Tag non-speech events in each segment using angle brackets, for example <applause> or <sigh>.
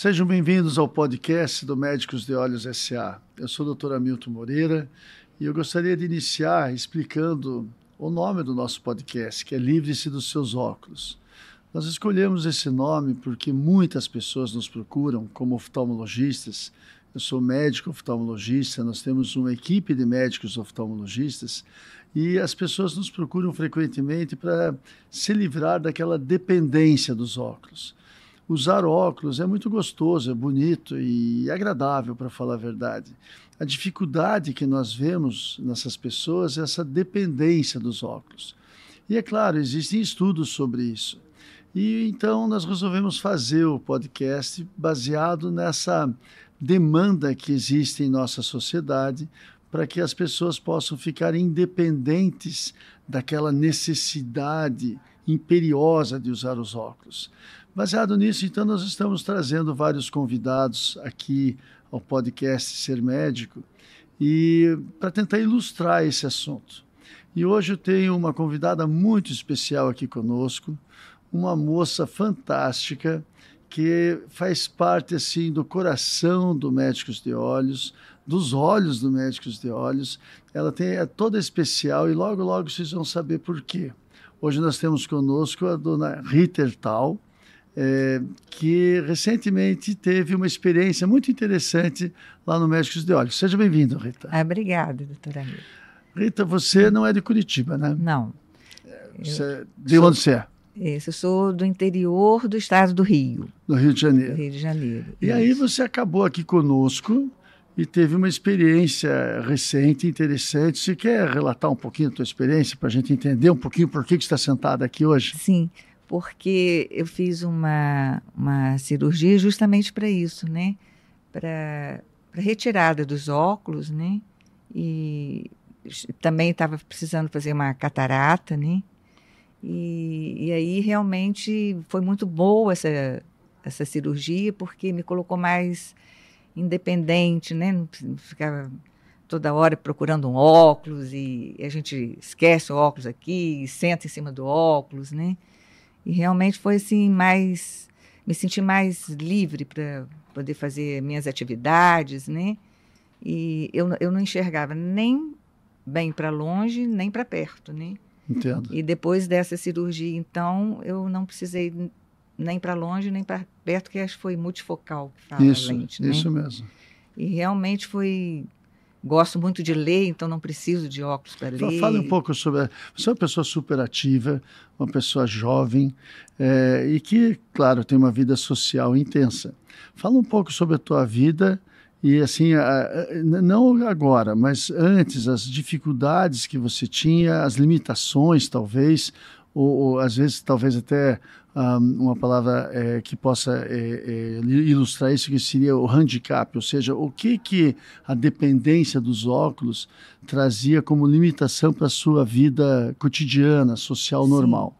Sejam bem-vindos ao podcast do Médicos de Olhos SA. Eu sou o Dr. Hamilton Moreira e eu gostaria de iniciar explicando o nome do nosso podcast, que é Livre-se dos Seus Óculos. Nós escolhemos esse nome porque muitas pessoas nos procuram como oftalmologistas. Eu sou médico oftalmologista, nós temos uma equipe de médicos oftalmologistas e as pessoas nos procuram frequentemente para se livrar daquela dependência dos óculos usar óculos é muito gostoso, é bonito e agradável, para falar a verdade. A dificuldade que nós vemos nessas pessoas é essa dependência dos óculos. E é claro, existem estudos sobre isso. E então nós resolvemos fazer o podcast baseado nessa demanda que existe em nossa sociedade para que as pessoas possam ficar independentes daquela necessidade imperiosa de usar os óculos. Baseado nisso, então, nós estamos trazendo vários convidados aqui ao podcast Ser Médico e para tentar ilustrar esse assunto. E hoje eu tenho uma convidada muito especial aqui conosco, uma moça fantástica que faz parte assim do coração do Médicos de Olhos, dos olhos do Médicos de Olhos. Ela tem é toda especial e logo logo vocês vão saber por quê. Hoje nós temos conosco a dona Rita Tal, é, que recentemente teve uma experiência muito interessante lá no Médicos de Olhos. Seja bem-vindo, Rita. Ah, obrigada, doutora Rita. Rita, você não é de Curitiba, né? Não. Você, é de sou, onde você é? Isso, eu sou do interior do estado do Rio. Do Rio de Janeiro. Do Rio de Janeiro. E isso. aí você acabou aqui conosco e teve uma experiência recente, interessante. Você quer relatar um pouquinho a tua experiência para a gente entender um pouquinho por que, que você está sentada aqui hoje? Sim porque eu fiz uma, uma cirurgia justamente para isso, né? Para retirada dos óculos, né? E também estava precisando fazer uma catarata, né? E, e aí realmente foi muito boa essa, essa cirurgia, porque me colocou mais independente, né? Não ficava toda hora procurando um óculos e a gente esquece o óculos aqui senta em cima do óculos, né? E realmente foi assim mais me senti mais livre para poder fazer minhas atividades, né? E eu, eu não enxergava nem bem para longe, nem para perto, né? Entendo. E depois dessa cirurgia, então, eu não precisei nem para longe, nem para perto, que acho que foi multifocal isso, lente, né? Isso mesmo. E realmente foi Gosto muito de ler, então não preciso de óculos para ler. Fale um pouco sobre. Você é uma pessoa super ativa, uma pessoa jovem é, e que, claro, tem uma vida social intensa. Fala um pouco sobre a tua vida e, assim, a, a, não agora, mas antes, as dificuldades que você tinha, as limitações, talvez, ou, ou às vezes, talvez até um, uma palavra é, que possa é, é, ilustrar isso, que seria o handicap, ou seja, o que, que a dependência dos óculos trazia como limitação para a sua vida cotidiana, social, Sim. normal.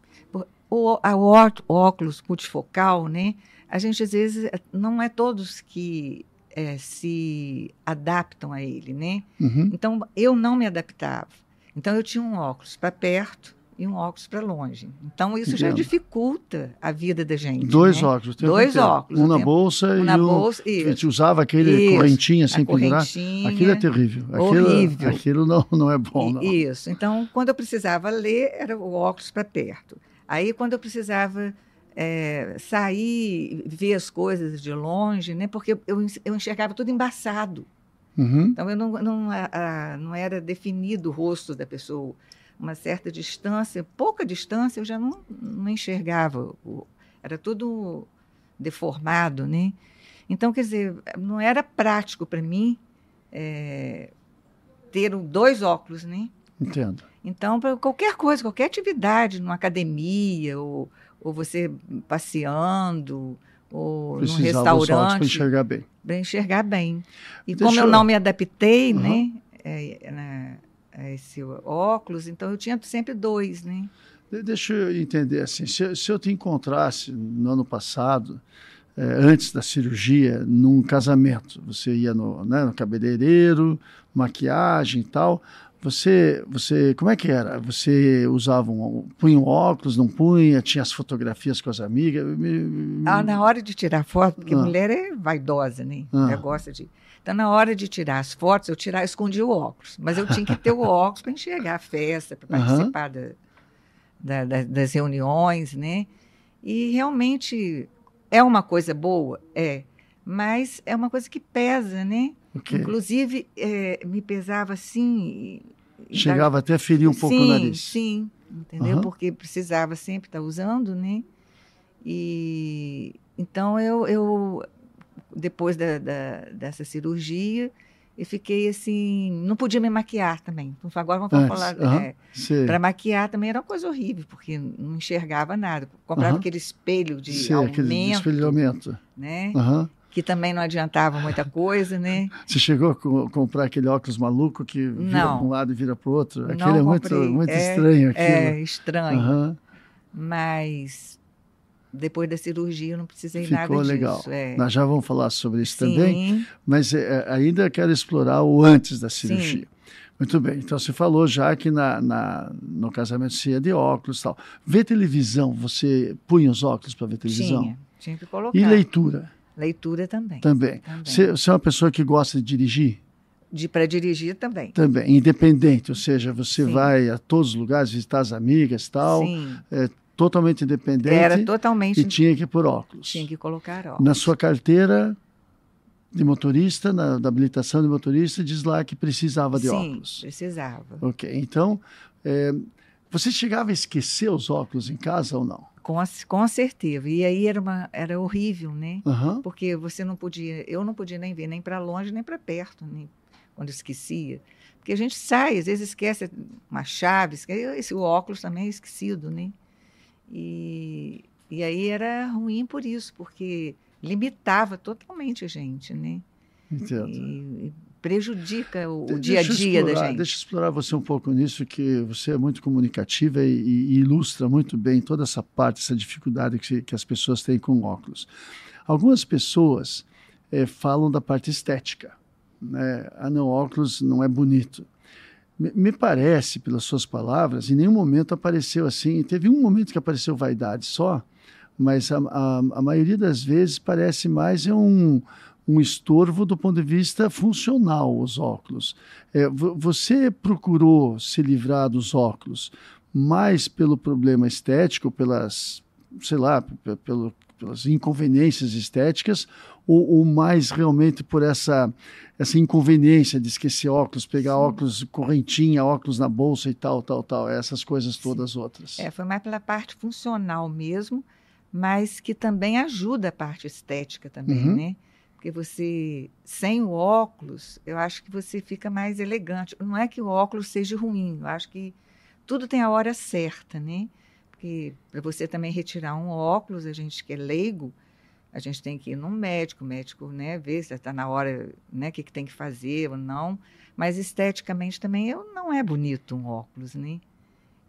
O, a, o óculos multifocal, né? A gente às vezes não é todos que é, se adaptam a ele, né? Uhum. Então eu não me adaptava. Então eu tinha um óculos para perto e um óculos para longe. Então, isso Entendo. já dificulta a vida da gente. Dois né? óculos. Dois óculos. Um na bolsa um e na um... bolsa, isso. A gente usava aquele isso. correntinha sem pendurar. Aquilo é terrível. Aquilo, horrível. Aquilo não, não é bom, não. Isso. Então, quando eu precisava ler, era o óculos para perto. Aí, quando eu precisava é, sair, ver as coisas de longe, né? Porque eu, eu enxergava tudo embaçado. Uhum. Então, eu não, não, a, a, não era definido o rosto da pessoa uma certa distância, pouca distância, eu já não, não enxergava. Era tudo deformado, né? Então, quer dizer, não era prático para mim é, ter dois óculos, né? Entendo. Então, para qualquer coisa, qualquer atividade, numa academia, ou, ou você passeando, ou Precisava num restaurante. Para enxergar bem. Para enxergar bem. E Deixa como eu não me adaptei, uhum. né? É, esse óculos, então eu tinha sempre dois, né? Deixa eu entender assim, se, se eu te encontrasse no ano passado, é, antes da cirurgia, num casamento, você ia no, né, no cabeleireiro, maquiagem e tal, Você, você, como é que era? Você usava um, punha um óculos, não punha? Tinha as fotografias com as amigas? Ah, na hora de tirar foto, porque ah. mulher é vaidosa, né? Ah. gosta de. Então, na hora de tirar as fotos, eu tirava, escondia o óculos. Mas eu tinha que ter o óculos para enxergar a festa, para participar da, da, da, das reuniões, né? E realmente é uma coisa boa, é, mas é uma coisa que pesa, né? Okay. Inclusive, é, me pesava assim. Chegava da... até a ferir um pouco sim, o nariz. Sim, entendeu? Uhum. Porque precisava sempre estar usando, né? E então eu, eu depois da, da, dessa cirurgia, eu fiquei assim, não podia me maquiar também. Agora vamos falar. Uhum, é, Para maquiar também era uma coisa horrível, porque não enxergava nada. Comprava uhum. aquele espelho de sim, aumento. Aquele espelho de aumento. Né? Uhum que também não adiantava muita coisa, né? Você chegou a comprar aquele óculos maluco que vira para um lado e vira para o outro? Aquele é muito, muito é, estranho. Aquilo. É, estranho. Mas depois da cirurgia eu não precisei Ficou nada disso. legal. É. Nós já vamos falar sobre isso Sim. também, mas é, ainda quero explorar o antes da cirurgia. Sim. Muito bem, então você falou já que na, na, no casamento você ia de óculos e tal. Ver televisão, você punha os óculos para ver televisão? Tinha, tinha que colocar. E leitura? Leitura também. Também. também. Você, você é uma pessoa que gosta de dirigir? De para dirigir também. Também, independente, ou seja, você Sim. vai a todos os lugares visitar as amigas e tal. Sim. É, totalmente independente. Era totalmente. E tinha que pôr óculos. Tinha que colocar óculos. Na sua carteira de motorista, na da habilitação de motorista, diz lá que precisava de Sim, óculos. Sim, precisava. Ok, então, é, você chegava a esquecer os óculos em casa ou não? Com, com certeza. E aí era, uma, era horrível, né? Uhum. Porque você não podia, eu não podia nem ver nem para longe nem para perto, nem quando esquecia. Porque a gente sai, às vezes esquece uma chave, esquece, esse o óculos também é esquecido, né? E, e aí era ruim por isso, porque limitava totalmente a gente, né? Entendo. E, prejudica o, o dia a dia explorar, da gente. Deixa eu explorar você um pouco nisso, que você é muito comunicativa e, e ilustra muito bem toda essa parte, essa dificuldade que, que as pessoas têm com óculos. Algumas pessoas é, falam da parte estética. Né? Ah, não, óculos não é bonito. Me, parece, pelas suas palavras, em nenhum momento apareceu assim. Teve um momento que apareceu vaidade só, mas a, a, a maioria das vezes parece mais é um um estorvo do ponto de vista funcional, os óculos. É, você procurou se livrar dos óculos mais pelo problema estético, pelas, sei lá, pelo, pelas inconveniências estéticas, ou, ou, mais realmente por essa, essa inconveniência de esquecer óculos, pegar Sim. óculos, correntinha, óculos na bolsa e tal, tal, tal, essas coisas todas Sim. outras? É, foi mais pela parte funcional mesmo, mas que também ajuda a parte estética também, uhum. né? Porque você, sem o óculos, eu acho que você fica mais elegante. Não é que o óculos seja ruim, eu acho que tudo tem a hora certa, né? Porque para você também retirar um óculos, a gente que é leigo, a gente tem que ir num médico, o médico, né, ver se está na hora, né, o que, que tem que fazer ou não. Mas esteticamente também eu, não é bonito um óculos, né?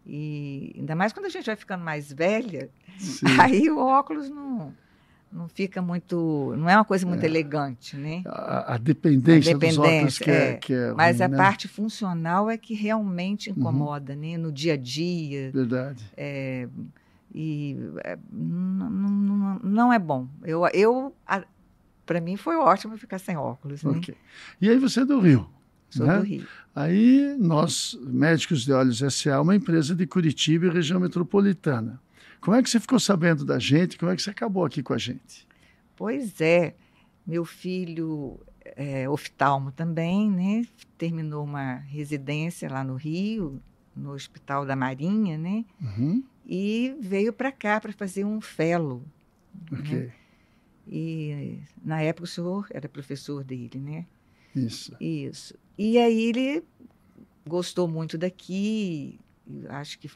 E ainda mais quando a gente vai ficando mais velha, Sim. <laughs> aí o óculos não não fica muito, não é uma coisa muito é. elegante, né? A, a, dependência, a, dependência, dos óculos que é, é, que é Mas ruim, a né? parte funcional é que realmente uhum. incomoda, uhum. né? No dia a dia. Verdade. É, e é, não, não, não, é bom. Eu, eu para mim foi ótimo ficar sem óculos. Né? Okay. E aí você é do Rio? Sou né? do Rio. Aí nós, Médicos de Olhos S.A., uma empresa de Curitiba e região metropolitana. Como é que você ficou sabendo da gente? Como é que você acabou aqui com a gente? Pois é, meu filho é oftalmo também, né? Terminou uma residência lá no Rio, no Hospital da Marinha, né? Uhum. E veio para cá para fazer um fellow. Ok. Né? E na época o senhor era professor dele, né? Isso. Isso. E aí ele gostou muito daqui, acho que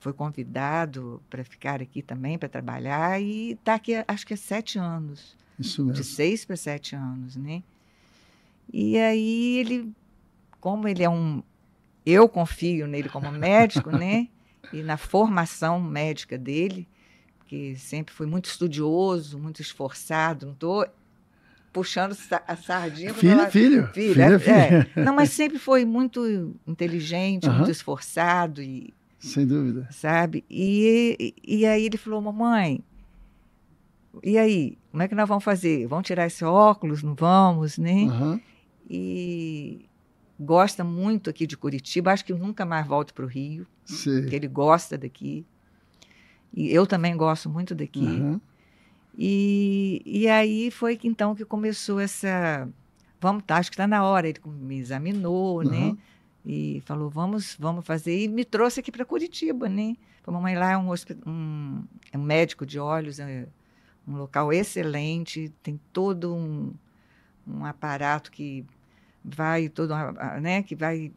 foi convidado para ficar aqui também, para trabalhar, e está aqui, acho que há sete anos. Isso mesmo. De seis para sete anos, né? E aí ele, como ele é um. Eu confio nele como médico, né? E na formação médica dele, que sempre foi muito estudioso, muito esforçado, não estou puxando a sardinha. Filho, ela, filho. Filho, filho, é, filho. É. Não, mas sempre foi muito inteligente, Uhum. muito esforçado e Sem dúvida. sabe? E, e aí ele falou, mamãe, e aí, como é que nós vamos fazer? Vamos tirar esse óculos? Não vamos, né? Aham. E gosta muito aqui de Curitiba, acho que nunca mais volto para o Rio, Sei. porque ele gosta daqui. E eu também gosto muito daqui. Aham. E, e aí foi que então que começou essa. Vamos, tá, acho que está na hora. Ele me examinou, né? E falou, vamos, vamos fazer. E me trouxe aqui para Curitiba, né? A mamãe lá é um, um, é um médico de olhos, é um local excelente, tem todo um, um aparato que vai todo, né? Que vai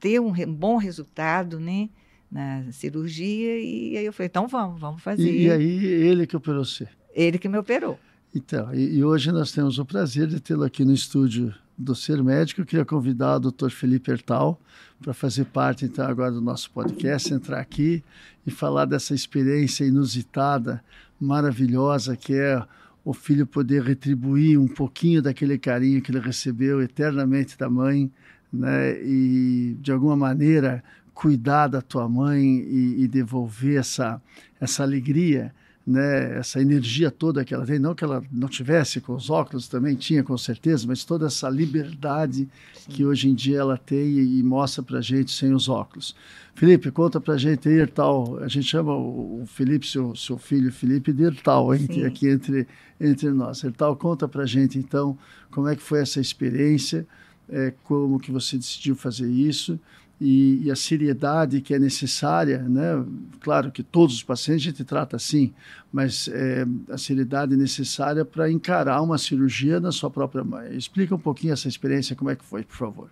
ter um, re- um bom resultado, né? Na cirurgia. E aí eu falei, então vamos, vamos fazer. E, e aí, ele que operou você. Ele que me operou. Então, e, e hoje nós temos o prazer de tê-lo aqui no estúdio do Ser Médico. Eu queria convidar o Dr. Felipe Hertal para fazer parte, então, agora do nosso podcast, entrar aqui e falar dessa experiência inusitada, maravilhosa, que é o filho poder retribuir um pouquinho daquele carinho que ele recebeu eternamente da mãe, né? E, de alguma maneira, cuidar da tua mãe e, e devolver essa, essa alegria né, essa energia toda que ela tem, não que ela não tivesse com os óculos, também tinha com certeza, mas toda essa liberdade que hoje em dia ela tem e, e mostra para gente sem os óculos. Felipe, conta para gente aí, Ertal, a gente chama o, o Felipe, seu, seu filho Felipe, de Ertal, hein, Sim. aqui entre, entre nós. Ertal, conta para gente então como é que foi essa experiência, é, como que você decidiu fazer isso, e, e, a seriedade que é necessária, né? Claro que todos os pacientes a gente trata assim, mas é, a seriedade necessária para encarar uma cirurgia na sua própria mãe. Explica um pouquinho essa experiência, como é que foi, por favor.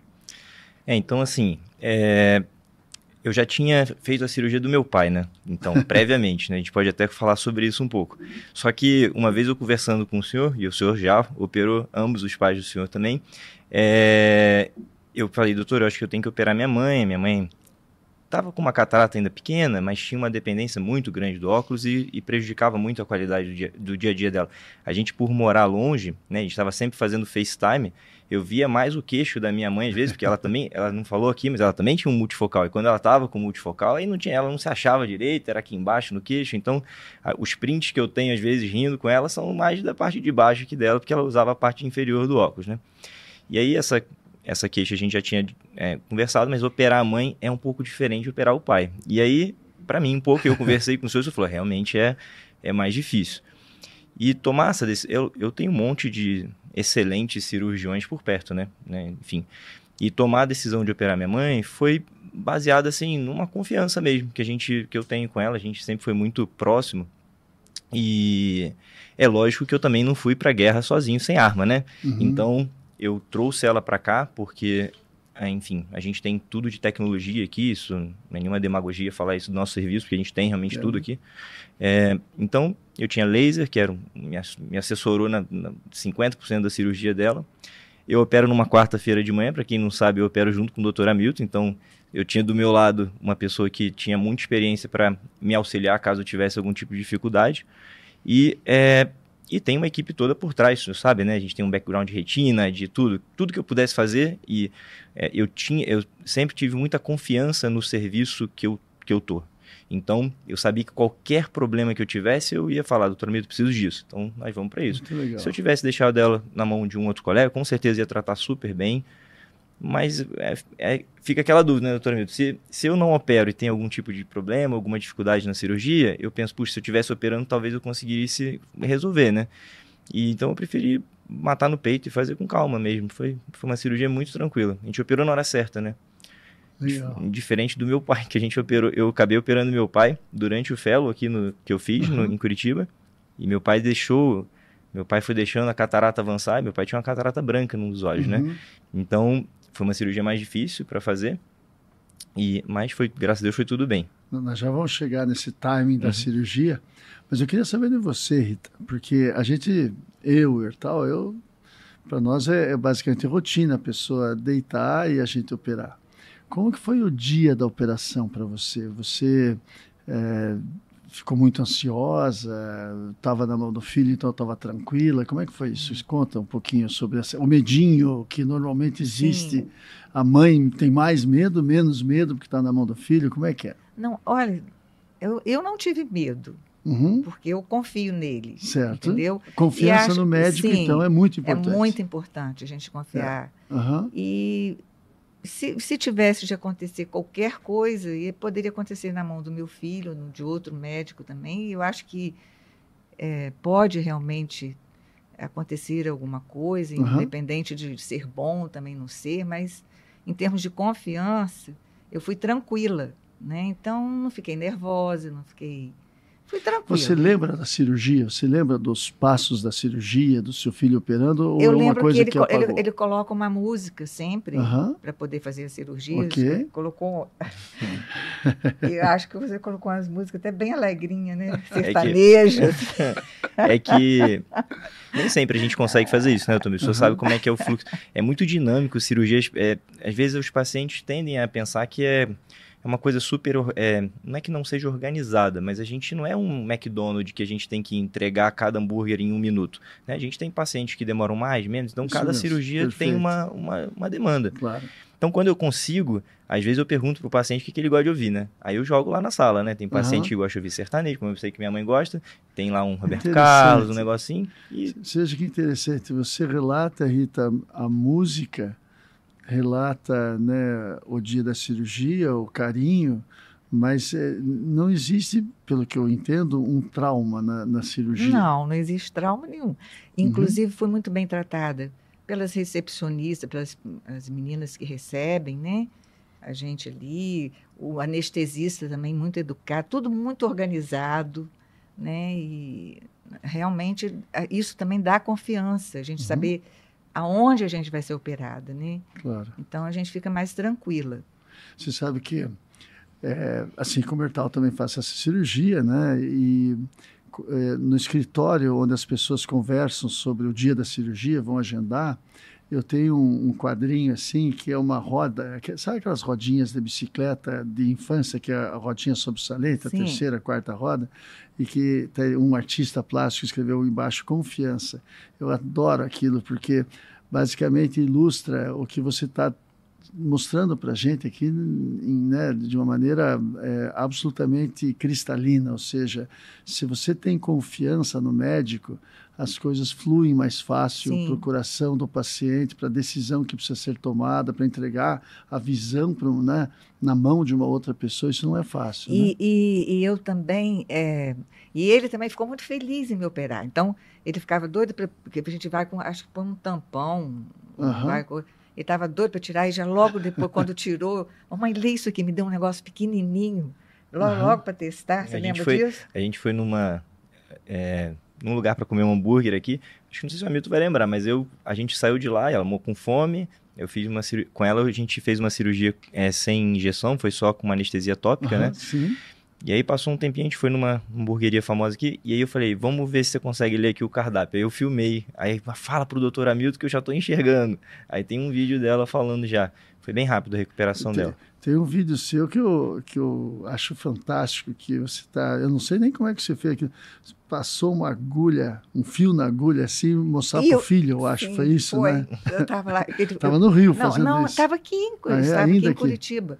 É, então assim, é, eu já tinha feito a cirurgia do meu pai, né? Então, <laughs> previamente, né? A gente pode até falar sobre isso um pouco. Só que uma vez eu conversando com o senhor, e o senhor já operou ambos os pais do senhor também, é, eu falei, doutor, eu acho que eu tenho que operar minha mãe. Minha mãe estava com uma catarata ainda pequena, mas tinha uma dependência muito grande do óculos e, e prejudicava muito a qualidade do dia, do dia, a dia dela. A gente, por morar longe, né, a gente estava sempre fazendo FaceTime, eu via mais o queixo da minha mãe às vezes, porque ela também, ela não falou aqui, mas ela também tinha um multifocal. E quando ela estava com multifocal, aí não tinha, ela não se achava direito, era aqui embaixo no queixo. Então, a, os prints que eu tenho às vezes rindo com ela são mais da parte de baixo aqui dela, porque ela usava a parte inferior do óculos, né? E aí essa essa queixa a gente já tinha é, conversado, mas operar a mãe é um pouco diferente de operar o pai. E aí, para mim, um pouco, eu conversei com o senhor e falou, realmente é, é mais difícil. E tomar essa decisão, eu, eu tenho um monte de excelentes cirurgiões por perto, né? né? Enfim, e tomar a decisão de operar minha mãe foi baseada, assim, numa confiança mesmo que a gente, que eu tenho com ela, a gente sempre foi muito próximo. E é lógico que eu também não fui para a guerra sozinho, sem arma, né? Uhum. Então, eu trouxe ela para cá porque, enfim, a gente tem tudo de tecnologia aqui, isso não é nenhuma demagogia falar isso do nosso serviço, porque a gente tem realmente É. tudo aqui. É, então, eu tinha laser, que era, me, me assessorou na, na 50% da cirurgia dela. Eu opero numa quarta-feira de manhã, para quem não sabe, eu opero junto com o Dr. Hamilton, então eu tinha do meu lado uma pessoa que tinha muita experiência para me auxiliar caso eu tivesse algum tipo de dificuldade. E é, e tem uma equipe toda por trás, você sabe, né? A gente tem um background de retina, de tudo, tudo que eu pudesse fazer e é, eu tinha, eu sempre tive muita confiança no serviço que eu que eu tô. Então, eu sabia que qualquer problema que eu tivesse, eu ia falar, doutor Mito, preciso disso. Então, nós vamos para isso. Se eu tivesse deixado ela na mão de um outro colega, com certeza ia tratar super bem. Mas é, é, fica aquela dúvida, né, doutor Milton? Se, se eu não opero e tem algum tipo de problema, alguma dificuldade na cirurgia, eu penso, puxa, se eu estivesse operando, talvez eu conseguisse resolver, né? E, então eu preferi matar no peito e fazer com calma mesmo. Foi, foi uma cirurgia muito tranquila. A gente operou na hora certa, né? Legal. Diferente do meu pai, <laughs> que a gente operou. Eu acabei operando meu pai durante o fellow aqui no, que eu fiz no, Uhum. em Curitiba. E meu pai deixou. Meu pai foi deixando a catarata avançar. E meu pai tinha uma catarata branca nos olhos, né? Uhum. Então foi uma cirurgia mais difícil para fazer. E, mas foi, graças a Deus, foi tudo bem. Nós já vamos chegar nesse timing da Uhum. cirurgia, mas eu queria saber de você, Rita, porque a gente, eu, Ertal, eu, para nós é, é basicamente rotina a pessoa deitar e a gente operar. Como que foi o dia da operação para você? Você é, ficou muito ansiosa, estava na mão do filho, então estava tranquila. Como é que foi isso? Conta um pouquinho sobre essa, o medinho que normalmente existe. Sim. A mãe tem mais medo, menos medo porque está na mão do filho. Como é que é? Não, olha, eu, eu não tive medo. Uhum. Porque eu confio nele. Certo. Entendeu? Confiança acho, no médico, sim, então, é muito importante. É muito importante a gente confiar. É. Uhum. E se, se tivesse de acontecer qualquer coisa, e poderia acontecer na mão do meu filho, de outro médico também, eu acho que é, pode realmente acontecer alguma coisa, uhum. independente de ser bom também não ser, mas em termos de confiança, eu fui tranquila, né? Então não fiquei nervosa, não fiquei Fui tranquilo. Você lembra da cirurgia? Você lembra dos passos da cirurgia, do seu filho operando? Ou eu é lembro coisa que ele, que ele, ele, coloca uma música sempre para poder fazer a cirurgia. Okay. Colocou. <laughs> eu acho que você colocou umas músicas até bem alegrinhas, né? Sertanejas. É que... <laughs> é que nem sempre a gente consegue fazer isso, né, Tommy? Você sabe como é que é o fluxo. É muito dinâmico, cirurgias. É, às vezes os pacientes tendem a pensar que é é uma coisa super. É, não é que não seja organizada, mas a gente não é um McDonald's que a gente tem que entregar cada hambúrguer em um minuto. Né? A gente tem pacientes que demoram mais, menos, então Isso cada mesmo. cirurgia Perfeito. tem uma, uma, uma demanda. Claro. Então, quando eu consigo, às vezes eu pergunto pro paciente o que, que ele gosta de ouvir, né? Aí eu jogo lá na sala, né? Tem paciente uhum. que gosta de ouvir sertanejo, como eu sei que minha mãe gosta, tem lá um Roberto Carlos, um negocinho. E... Seja que interessante, você relata, Rita, a música relata né, o dia da cirurgia, o carinho, mas é, não existe, pelo que eu entendo, um trauma na, na cirurgia. Não, não existe trauma nenhum. Inclusive, uhum. fui muito bem tratada pelas recepcionistas, pelas as meninas que recebem, né? A gente ali, o anestesista também muito educado, tudo muito organizado, né? E realmente isso também dá confiança, a gente uhum. saber aonde a gente vai ser operada, né? Claro. Então a gente fica mais tranquila. Você sabe que, é, assim como eu também faço essa cirurgia, né? E é, no escritório onde as pessoas conversam sobre o dia da cirurgia, vão agendar, eu tenho um, um quadrinho assim que é uma roda, que, sabe aquelas rodinhas de bicicleta de infância que é a rodinha sobressalente, a terceira, a quarta roda, e que um artista plástico escreveu embaixo confiança. Eu adoro aquilo porque basicamente ilustra o que você está mostrando para a gente aqui né, de uma maneira é, absolutamente cristalina, ou seja, se você tem confiança no médico, as coisas fluem mais fácil para o coração do paciente, para a decisão que precisa ser tomada, para entregar a visão pra, né, na mão de uma outra pessoa, isso não é fácil. E, né? e, e eu também, é, e ele também ficou muito feliz em me operar, então ele ficava doido, pra, porque a gente vai com, acho que põe um tampão, uhum. vai ele estava doido para tirar, e já logo depois, quando tirou, mamãe, lê isso aqui, me deu um negócio pequenininho, logo, uhum. logo para testar, você a lembra foi, disso? A gente foi numa... É, num lugar para comer um hambúrguer aqui. Acho que não sei se o Hamilton vai lembrar, mas eu, a gente saiu de lá, ela com fome. Eu fiz uma com ela a gente fez uma cirurgia é, sem injeção, foi só com uma anestesia tópica, uhum, né? Sim. E aí passou um tempinho, a gente foi numa hamburgueria famosa aqui, e aí eu falei, vamos ver se você consegue ler aqui o cardápio. Aí eu filmei, aí fala pro doutor Hamilton que eu já tô enxergando. Aí tem um vídeo dela falando já. Foi bem rápido a recuperação tem, dela. Tem um vídeo seu que eu, que eu acho fantástico, que você tá. Eu não sei nem como é que você fez aquilo. Passou uma agulha, um fio na agulha assim, mostrar para o filho, eu acho. Sim, foi isso, foi. né? Eu estava lá. Estava <laughs> no Rio fazendo não, isso. Não, estava aqui, em, ah, é, aqui em Curitiba.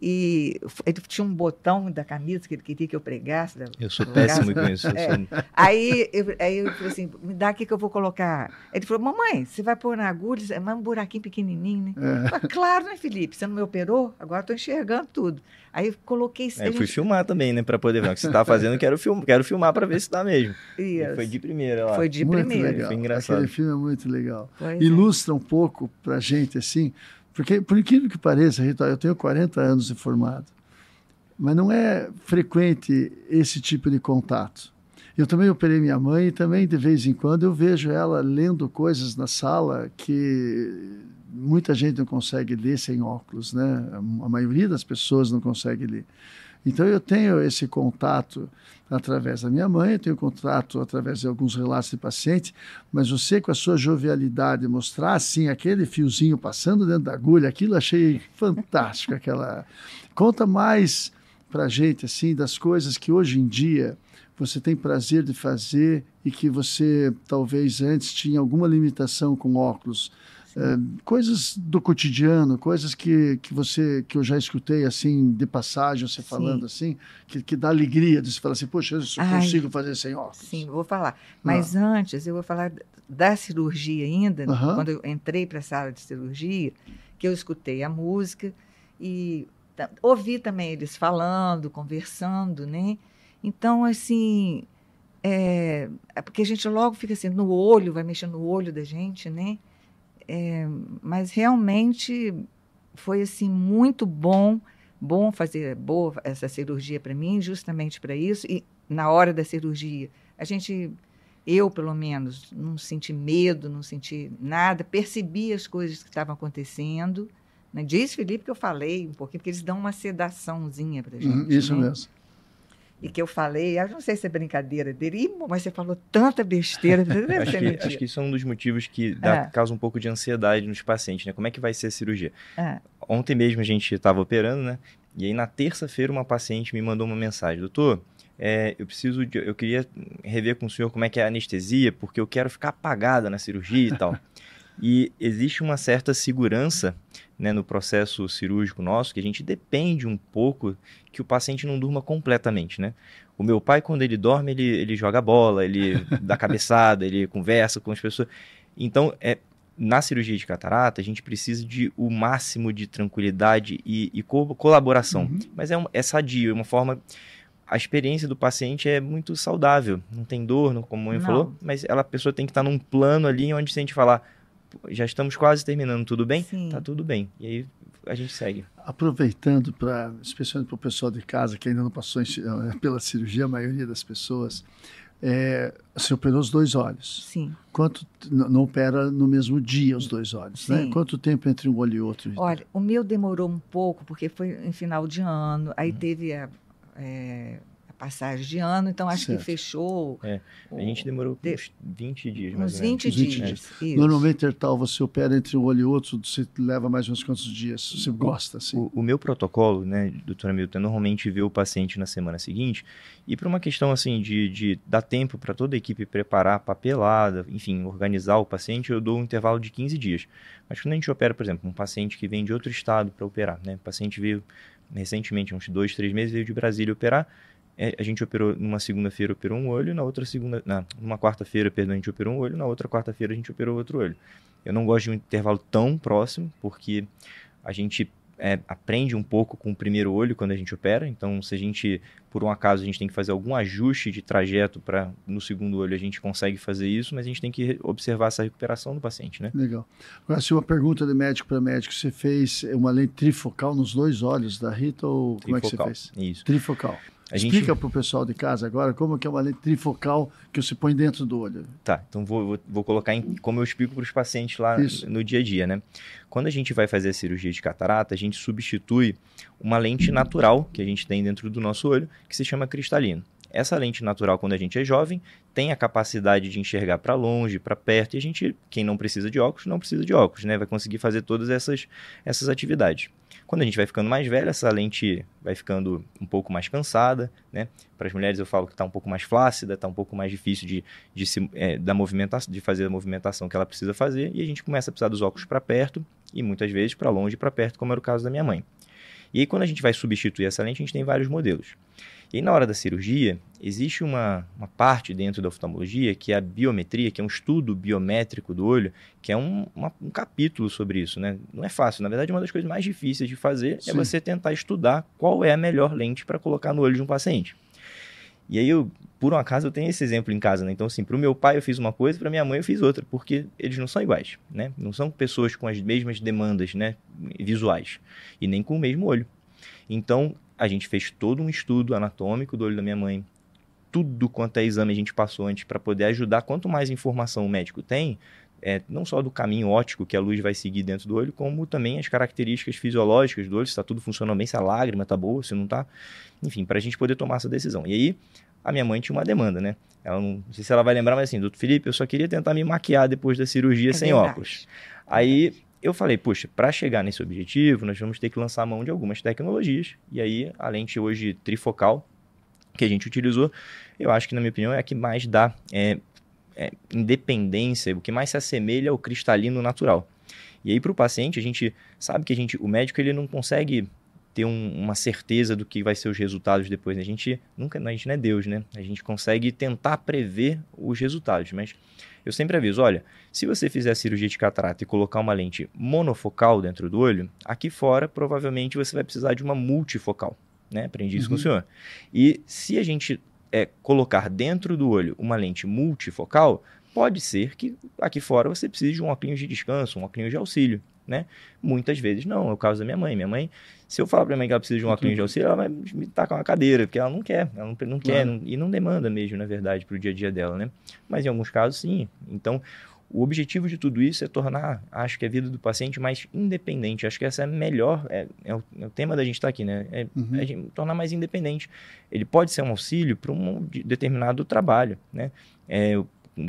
E ele tinha um botão da camisa que ele queria que eu pregasse. Eu sou péssimo com isso. É. Sou... Aí, eu, aí eu falei assim, me dá aqui que eu vou colocar. Ele falou, mamãe, você vai pôr na agulha, é um buraquinho pequenininho, né? É. Falei, claro, né, Felipe? Você não me operou? Agora estou enxergando tudo. Aí eu coloquei... É, eu fui filmar também, né, para poder ver o que você está fazendo. Quero, film, quero filmar para ver se está mesmo. Isso. Foi de primeira lá. Foi de muito primeira. Legal. Foi engraçado. Aquele filme é muito legal. Pois Ilustra é. um pouco para gente, assim... Porque, por incrível que pareça, eu tenho 40 anos de formado. Mas não é frequente esse tipo de contato. Eu também operei minha mãe e também, de vez em quando, eu vejo ela lendo coisas na sala que muita gente não consegue ler sem óculos, né? A maioria das pessoas não consegue ler. Então eu tenho esse contato através da minha mãe, eu tenho contato através de alguns relatos de paciente, mas você com a sua jovialidade mostrar assim aquele fiozinho passando dentro da agulha, aquilo achei fantástico, <laughs> aquela conta mais para a gente assim das coisas que hoje em dia você tem prazer de fazer e que você talvez antes tinha alguma limitação com óculos. É, coisas do cotidiano, coisas que, que você que eu já escutei assim de passagem você sim. falando assim, que, que dá alegria de você falar assim, poxa, eu Ai, consigo fazer sem óculos. Sim, vou falar. Mas ah. antes eu vou falar da cirurgia ainda, quando eu entrei para a sala de cirurgia, que eu escutei a música e ouvi também eles falando, conversando, né? Então, assim, é, é, porque a gente logo fica assim, no olho, vai mexendo no olho da gente, né? É, mas realmente foi, assim, muito bom, bom fazer boa essa cirurgia para mim, justamente para isso. E na hora da cirurgia, a gente, eu pelo menos, não senti medo, não senti nada, percebi as coisas que estavam acontecendo. Né? Diz, Felipe, que eu falei um pouquinho, porque eles dão uma sedaçãozinha para gente. Uhum, isso né? mesmo e que eu falei, eu não sei se é brincadeira dele, mas você falou tanta besteira. <laughs> acho, que, acho, que, isso é um dos motivos que dá, é. causa um pouco de ansiedade nos pacientes, né? Como é que vai ser a cirurgia? É. Ontem mesmo a gente estava operando, né? E aí na terça-feira uma paciente me mandou uma mensagem, doutor, é, eu preciso, de, eu queria rever com o senhor como é que é a anestesia, porque eu quero ficar apagada na cirurgia e tal. <laughs> e existe uma certa segurança né, no processo cirúrgico nosso, que a gente depende um pouco que o paciente não durma completamente, né? O meu pai, quando ele dorme, ele, ele joga bola, ele <laughs> dá cabeçada, ele conversa com as pessoas. Então, é, na cirurgia de catarata, a gente precisa de o máximo de tranquilidade e, e co colaboração. Uhum. Mas é, um, é sadio, é uma forma... A experiência do paciente é muito saudável. Não tem dor, como a mãe falou, mas ela, a pessoa tem que estar num plano ali onde se a gente falar já estamos quase terminando, tudo bem? Sim. Tá tudo bem. E aí a gente segue. Aproveitando para, especialmente para o pessoal de casa que ainda não passou em, pela cirurgia, a maioria das pessoas, é, você operou os dois olhos. Sim. Quanto não opera no mesmo dia os dois olhos, né? Sim. né? Quanto tempo entre um olho e outro? Olha, o meu demorou um pouco porque foi em final de ano. Aí hum. teve a, é, passagem de ano, então acho certo. que fechou. É, a gente demorou de... uns 20 dias. Uns 20 dias. 20 dias. É. Normalmente, tal, você opera entre um olho e outro, você leva mais ou menos quantos dias? Você gosta, assim? O, o meu protocolo, né, doutora Milton, é normalmente ver o paciente na semana seguinte e por uma questão, assim, de, de dar tempo para toda a equipe preparar a papelada, enfim, organizar o paciente, eu dou um intervalo de 15 dias. Mas quando a gente opera, por exemplo, um paciente que vem de outro estado para operar, né, o paciente veio recentemente, uns dois, três meses, veio de Brasília operar, a gente operou numa segunda-feira operou um olho, na outra segunda, na, numa quarta-feira, perdão, a gente operou um olho, na outra quarta-feira a gente operou outro olho. Eu não gosto de um intervalo tão próximo, porque a gente é, aprende um pouco com o primeiro olho quando a gente opera. Então, se a gente, por um acaso, a gente tem que fazer algum ajuste de trajeto para no segundo olho, a gente consegue fazer isso, mas a gente tem que observar essa recuperação do paciente, né? Legal. Agora, se uma pergunta de médico para médico, você fez uma lente trifocal nos dois olhos da Rita ou trifocal, como é que você fez? Isso. Trifocal. A Explica gente... para o pessoal de casa agora como que é uma lente trifocal que você põe dentro do olho. Tá, então vou, vou, vou colocar em, como eu explico para os pacientes lá Isso. no dia a dia, né? Quando a gente vai fazer a cirurgia de catarata, a gente substitui uma lente natural que a gente tem dentro do nosso olho, que se chama cristalino. Essa lente natural, quando a gente é jovem, tem a capacidade de enxergar para longe, para perto, e a gente, quem não precisa de óculos, não precisa de óculos, né? Vai conseguir fazer todas essas, essas atividades. Quando a gente vai ficando mais velho, essa lente vai ficando um pouco mais cansada, né? Para as mulheres eu falo que está um pouco mais flácida, está um pouco mais difícil de, de, se, é, da movimentação, de fazer a movimentação que ela precisa fazer, e a gente começa a precisar dos óculos para perto e muitas vezes para longe e para perto, como era o caso da minha mãe. E aí, quando a gente vai substituir essa lente, a gente tem vários modelos. E na hora da cirurgia, existe uma, uma parte dentro da oftalmologia que é a biometria, que é um estudo biométrico do olho, que é um, uma, um capítulo sobre isso. Né? Não é fácil. Na verdade, uma das coisas mais difíceis de fazer é Sim. é você tentar estudar qual é a melhor lente para colocar no olho de um paciente. E aí, eu, por um acaso, eu tenho esse exemplo em casa. Né? Então, assim, para o meu pai eu fiz uma coisa, para minha mãe eu fiz outra, porque eles não são iguais. Né? Não são pessoas com as mesmas demandas né, visuais e nem com o mesmo olho. Então, a gente fez todo um estudo anatômico do olho da minha mãe. Tudo quanto é exame a gente passou antes para poder ajudar. Quanto mais informação o médico tem, é, não só do caminho óptico que a luz vai seguir dentro do olho, como também as características fisiológicas do olho, se está tudo funcionando bem, se a lágrima está boa, se não está. Enfim, para a gente poder tomar essa decisão. E aí, a minha mãe tinha uma demanda, né? Ela não, não sei se ela vai lembrar, mas assim, doutor Felipe, eu só queria tentar me maquiar depois da cirurgia é sem verdade. óculos. Aí eu falei, puxa, para chegar nesse objetivo, nós vamos ter que lançar mão de algumas tecnologias. E aí, a lente hoje trifocal que a gente utilizou, eu acho que, na minha opinião, é a que mais dá é, é, independência, o que mais se assemelha ao cristalino natural. E aí, para o paciente, a gente sabe que a gente, o médico ele não consegue ter um, uma certeza do que vai ser os resultados depois. Né? A gente nunca, a gente não é Deus, né? A gente consegue tentar prever os resultados, mas eu sempre aviso, olha, se você fizer a cirurgia de catarata e colocar uma lente monofocal dentro do olho, aqui fora provavelmente você vai precisar de uma multifocal, né? Aprendi isso uhum. com o senhor. E se a gente é, colocar dentro do olho uma lente multifocal, pode ser que aqui fora você precise de um óculos de descanso, um óculos de auxílio, né? Muitas vezes não, é o caso da minha mãe. Minha mãe, se eu falar para minha mãe que ela precisa de um óculos de auxílio, ela vai me tacar uma cadeira, porque ela não quer, ela não, não quer, não, e não demanda mesmo, na verdade, para o dia a dia dela, né? Mas em alguns casos, sim. Então, o objetivo de tudo isso é tornar, acho que a vida do paciente mais independente. Acho que essa é a melhor, é, é, o, é o, tema da gente estar tá aqui, né? É, uhum. é tornar mais independente. Ele pode ser um auxílio para um determinado trabalho, né? É,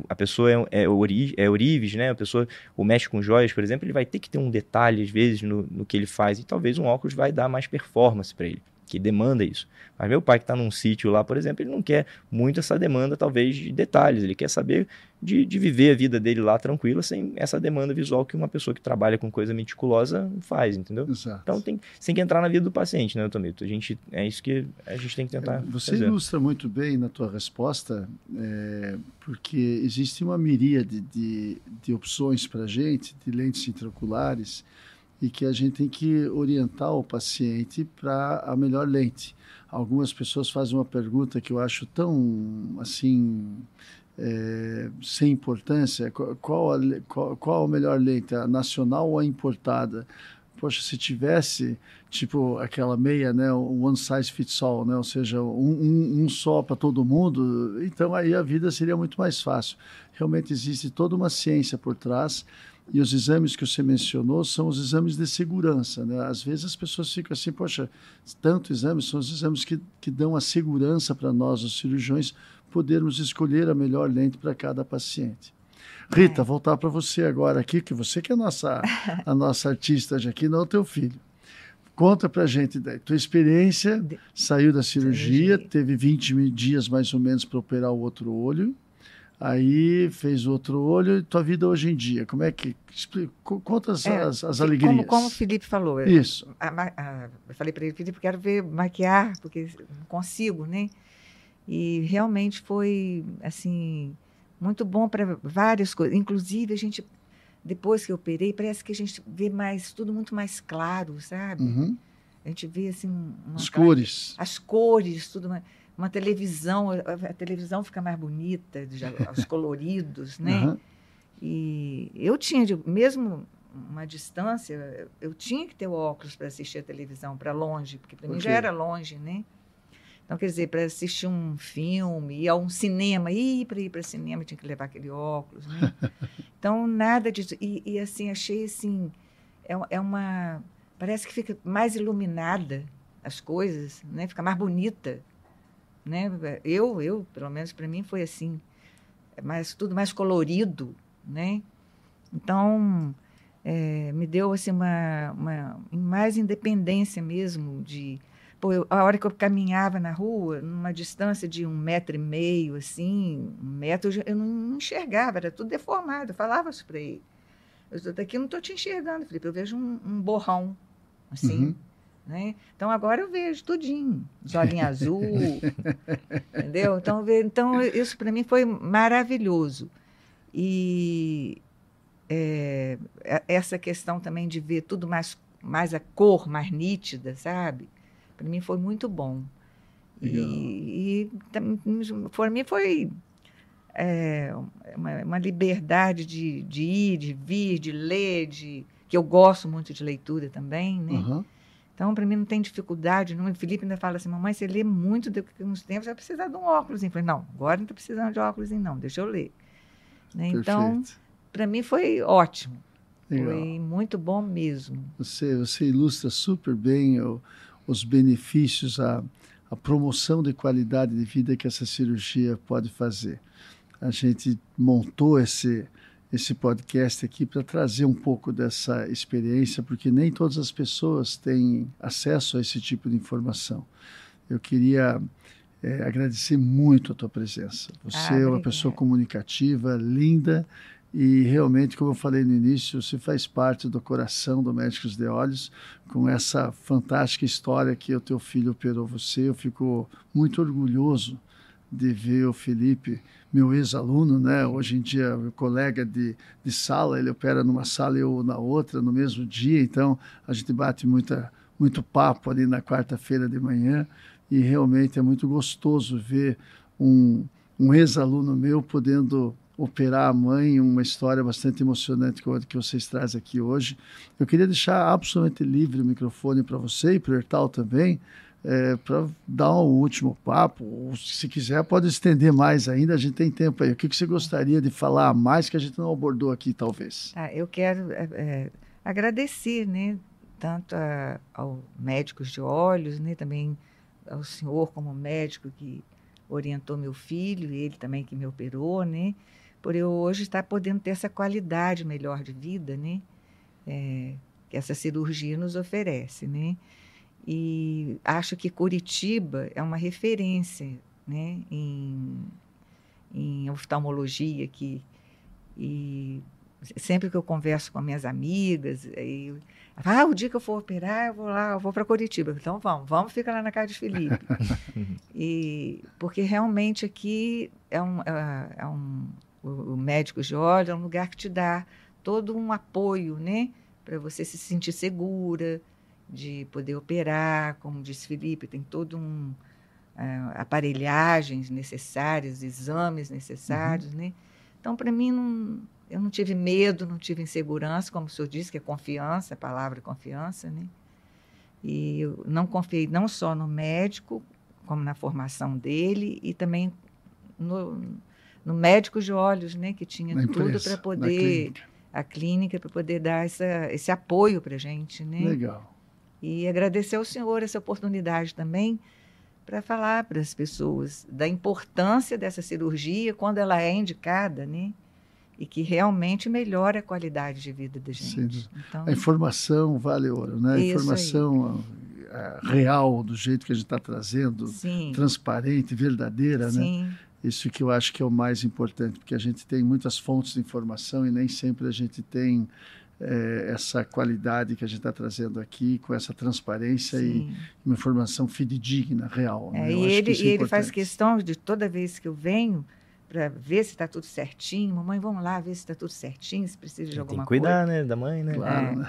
a pessoa é, é, ori, é orives, né? A pessoa, o mexe com joias, por exemplo, ele vai ter que ter um detalhe, às vezes, no, no que ele faz. E talvez um óculos vai dar mais performance para ele que demanda isso. Mas meu pai que está num sítio lá, por exemplo, ele não quer muito essa demanda, talvez, de detalhes. Ele quer saber de, de viver a vida dele lá tranquila, sem essa demanda visual que uma pessoa que trabalha com coisa meticulosa faz, entendeu? Exato. Então tem, tem que entrar na vida do paciente, né, Tomito? A gente, é isso que a gente tem que tentar Você fazer. ilustra muito bem na tua resposta, é, porque existe uma miríade de, de opções para a gente, de lentes intraoculares, e que a gente tem que orientar o paciente para a melhor lente. Algumas pessoas fazem uma pergunta que eu acho tão assim é, sem importância: qual a, qual, qual a melhor lente, a nacional ou a importada? Poxa, se tivesse tipo aquela meia, né, one size fits all, né, ou seja, um, um, um só para todo mundo, então aí a vida seria muito mais fácil. Realmente existe toda uma ciência por trás e os exames que você mencionou são os exames de segurança. Né? Às vezes as pessoas ficam assim, poxa, tanto exames, são os exames que, que dão a segurança para nós, os cirurgiões, podermos escolher a melhor lente para cada paciente. Rita, é. voltar para você agora aqui, que você que é a nossa, a nossa artista de aqui, não é o teu filho. Conta para gente daí. Tua experiência, saiu da cirurgia, cirurgia, teve 20 dias mais ou menos para operar o outro olho. Aí fez outro olho e tua vida hoje em dia. Como é que. Explica, conta as, é, as, as alegrias. Como, como, o Felipe falou. Isso. A, a, eu falei para ele, Felipe, quero ver maquiar, porque não consigo, né? E realmente foi, assim, muito bom para várias coisas. Inclusive, a gente, depois que eu operei, parece que a gente vê mais, tudo muito mais claro, sabe? Uhum. A gente vê, assim... As cores. As cores, tudo mais uma televisão, a, televisão fica mais bonita, já, <laughs> os coloridos, né? Uhum. E eu tinha, mesmo uma distância, eu tinha que ter o óculos para assistir a televisão para longe, porque para mim já era longe, né? Então, quer dizer, para assistir um filme, ir a um cinema, ir para ir para cinema, tinha que levar aquele óculos, né? <laughs> Então, nada disso. E, e assim, achei assim, é, é uma... Parece que fica mais iluminada as coisas, né? Fica mais bonita né? Eu, eu, pelo menos para mim foi assim, mais tudo mais colorido, né? Então é, me deu assim uma, uma mais independência mesmo de Pô, eu, a hora que eu caminhava na rua, numa distância de um metro e meio, assim, um metro, eu não enxergava, era tudo deformado. Eu falava isso para ele. Eu estou daqui, não estou te enxergando, Felipe. Eu vejo um, um borrão, assim. Uhum. Né? Então agora eu vejo tudinho, os olhinhos azul, <laughs> entendeu? Então, então isso para mim foi maravilhoso. E é, essa questão também de ver tudo mais, mais a cor mais nítida, sabe? Para mim foi muito bom. E, e para mim foi é, uma, uma, liberdade de, de ir, de vir, de ler, de, que eu gosto muito de leitura também, né? Uhum. Então, para mim, não tem dificuldade. Não. O Felipe ainda fala assim, mamãe, você lê muito, daqui a uns tempos vai precisar de um óculos. Eu falei, não, agora não estou precisando de óculos, não, deixa eu ler. Né? Então, para mim foi ótimo. Legal. Foi muito bom mesmo. Você, você ilustra super bem o, os benefícios, a, a promoção de qualidade de vida que essa cirurgia pode fazer. A gente montou esse, esse podcast aqui para trazer um pouco dessa experiência, porque nem todas as pessoas têm acesso a esse tipo de informação. Eu queria é, agradecer muito a tua presença. Você ah, é uma pessoa comunicativa, linda e realmente, como eu falei no início, você faz parte do coração do Médicos de Olhos, com essa fantástica história que o teu filho operou você. Eu fico muito orgulhoso de ver o Felipe, meu ex-aluno, né? Hoje em dia, meu colega de, de sala, ele opera numa sala e eu na outra, no mesmo dia. Então, a gente bate muita, muito papo ali na quarta-feira de manhã e realmente é muito gostoso ver um, um ex-aluno meu podendo operar a mãe, uma história bastante emocionante que vocês trazem aqui hoje. Eu queria deixar absolutamente livre o microfone para você e para o Hertal também, é, para dar um último papo. Ou, se quiser, pode estender mais ainda, a gente tem tempo aí. O que, que você gostaria de falar mais que a gente não abordou aqui, talvez? Ah, eu quero é, é, agradecer, né, tanto a, ao médicos de olhos, né, também ao senhor como médico que orientou meu filho, ele também que me operou, né, por eu hoje estar podendo ter essa qualidade melhor de vida, né, é, que essa cirurgia nos oferece, né. E acho que Curitiba é uma referência né, em, em oftalmologia que, e sempre que eu converso com minhas amigas, aí, ah, o dia que eu for operar, eu vou lá, eu vou para Curitiba. Então vamos, vamos ficar lá na casa de Felipe. <laughs> e porque realmente aqui é um, é, é um o, o médico de olho é um lugar que te dá todo um apoio, né, para você se sentir segura, de poder operar, como disse Felipe, tem todo um uh, aparelhagens necessárias, exames necessários, uhum. né? Então, para mim, não, eu não tive medo, não tive insegurança, como o senhor disse, que é confiança, a palavra confiança, né? E eu não confiei não só no médico, como na formação dele, e também no, no médico de olhos, né? Que tinha na tudo para poder... A clínica, para poder dar essa, esse apoio para gente, né? Legal. E agradecer ao senhor essa oportunidade também para falar para as pessoas da importância dessa cirurgia quando ela é indicada, né? E que realmente melhora a qualidade de vida da gente. Então, a informação vale ouro, né? A informação aí. real, do jeito que a gente está trazendo, Sim. transparente, verdadeira, né? Sim. né? Isso que eu acho que é o mais importante, porque a gente tem muitas fontes de informação e nem sempre a gente tem é, essa qualidade que a gente está trazendo aqui, com essa transparência Sim. e uma informação fidedigna, real. É, né? E ele, é e ele faz questão de toda vez que eu venho para ver se está tudo certinho, mamãe, vamos lá ver se está tudo certinho, se precisa de alguma coisa. Tem que cuidar, coisa. né, da mãe, né? Claro,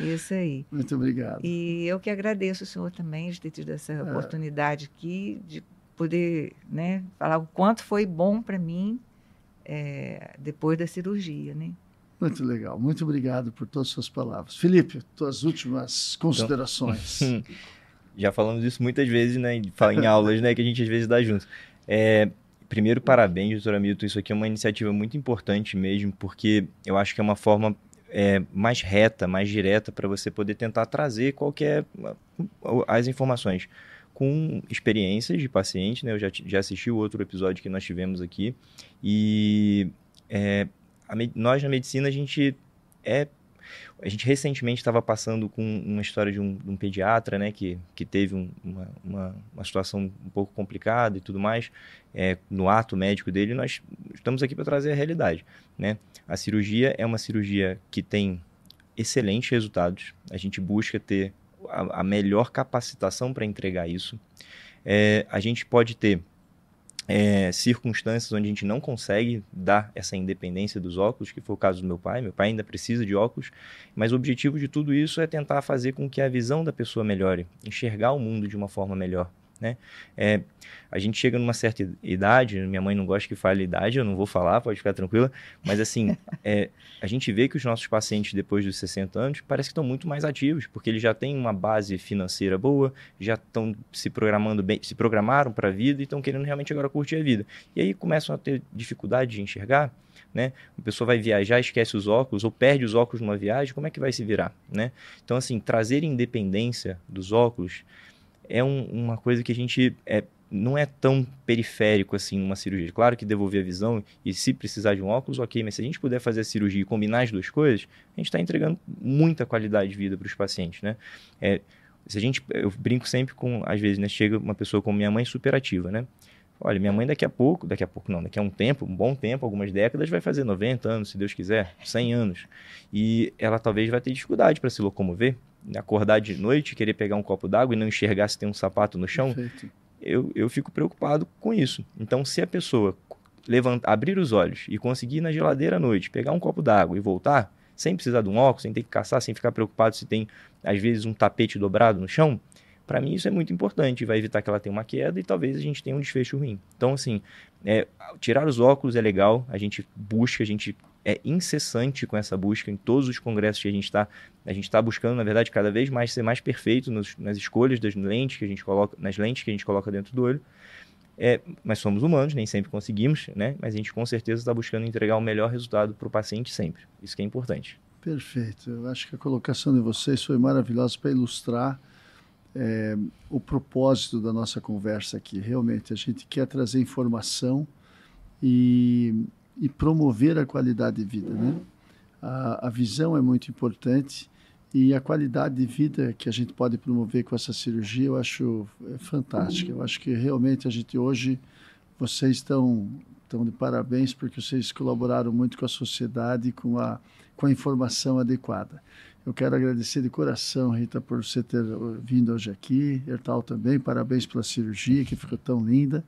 é. Isso aí. Muito obrigado. E eu que agradeço o senhor também de ter tido essa é. oportunidade aqui, de poder né, falar o quanto foi bom para mim é, depois da cirurgia, né? Muito legal. Muito obrigado por todas as suas palavras. Felipe, tuas últimas considerações. Então, <laughs> já falamos isso muitas vezes, né? Em aulas, né? Que a gente às vezes dá junto. É, primeiro, parabéns, doutora Milton. Isso aqui é uma iniciativa muito importante mesmo, porque eu acho que é uma forma é, mais reta, mais direta para você poder tentar trazer qualquer as informações com experiências de paciente, né? Eu já, já assisti o outro episódio que nós tivemos aqui e é, nós na medicina a gente é a gente recentemente estava passando com uma história de um, de um, pediatra, né, que, que teve um, uma, uma, uma, situação um pouco complicada e tudo mais, é, no ato médico dele, nós estamos aqui para trazer a realidade, né? A cirurgia é uma cirurgia que tem excelentes resultados, a gente busca ter a, a melhor capacitação para entregar isso. É, a gente pode ter é, circunstâncias onde a gente não consegue dar essa independência dos óculos, que foi o caso do meu pai. Meu pai ainda precisa de óculos, mas o objetivo de tudo isso é tentar fazer com que a visão da pessoa melhore, enxergar o mundo de uma forma melhor. Né? É, a gente chega numa certa idade, minha mãe não gosta que fale idade, eu não vou falar, pode ficar tranquila, mas assim, <laughs> é, a gente vê que os nossos pacientes depois dos 60 anos parece que estão muito mais ativos, porque eles já têm uma base financeira boa, já estão se programando bem, se programaram para a vida e estão querendo realmente agora curtir a vida. E aí começam a ter dificuldade de enxergar, né? A pessoa vai viajar, esquece os óculos ou perde os óculos numa viagem, como é que vai se virar, né? Então assim, trazer independência dos óculos é um, uma coisa que a gente é, não é tão periférico assim uma cirurgia. Claro que devolver a visão e se precisar de um óculos, ok, mas se a gente puder fazer a cirurgia e combinar as duas coisas, a gente está entregando muita qualidade de vida para os pacientes, né? É, se a gente, eu brinco sempre com, às vezes, né, chega uma pessoa como minha mãe superativa, né? Olha, minha mãe daqui a pouco, daqui a pouco não, daqui a um tempo, um bom tempo, algumas décadas, vai fazer 90 anos, se Deus quiser, 100 anos. E ela talvez vai ter dificuldade para se locomover, acordar de noite, querer pegar um copo d'água e não enxergar se tem um sapato no chão. Eu, eu fico preocupado com isso. Então, se a pessoa levantar, abrir os olhos e conseguir ir na geladeira à noite, pegar um copo d'água e voltar, sem precisar de um óculos, sem ter que caçar, sem ficar preocupado se tem, às vezes, um tapete dobrado no chão, para mim isso é muito importante, vai evitar que ela tenha uma queda e talvez a gente tenha um desfecho ruim. Então, assim, é, tirar os óculos é legal, a gente busca, a gente é incessante com essa busca em todos os congressos que a gente está. A gente está buscando, na verdade, cada vez mais ser mais perfeito nos, nas escolhas das lentes que a gente coloca, nas lentes que a gente coloca dentro do olho. É, mas somos humanos, nem sempre conseguimos, né? Mas a gente com certeza está buscando entregar o melhor resultado para o paciente sempre. Isso que é importante. Perfeito. Eu acho que a colocação de vocês foi maravilhosa para ilustrar é, o propósito da nossa conversa aqui. Realmente, a gente quer trazer informação e, e promover a qualidade de vida. Né? A, a, visão é muito importante e a qualidade de vida que a gente pode promover com essa cirurgia eu acho é fantástica. Eu acho que realmente a gente hoje, vocês estão, estão de parabéns porque vocês colaboraram muito com a sociedade com a, com a informação adequada. Eu quero agradecer de coração, Rita, por você ter vindo hoje aqui. Ertal também, parabéns pela cirurgia, que ficou tão linda.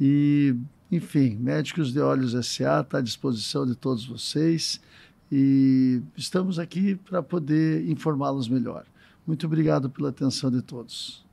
E, enfim, Médicos de Olhos SA está à disposição de todos vocês e estamos aqui para poder informá-los melhor. Muito obrigado pela atenção de todos.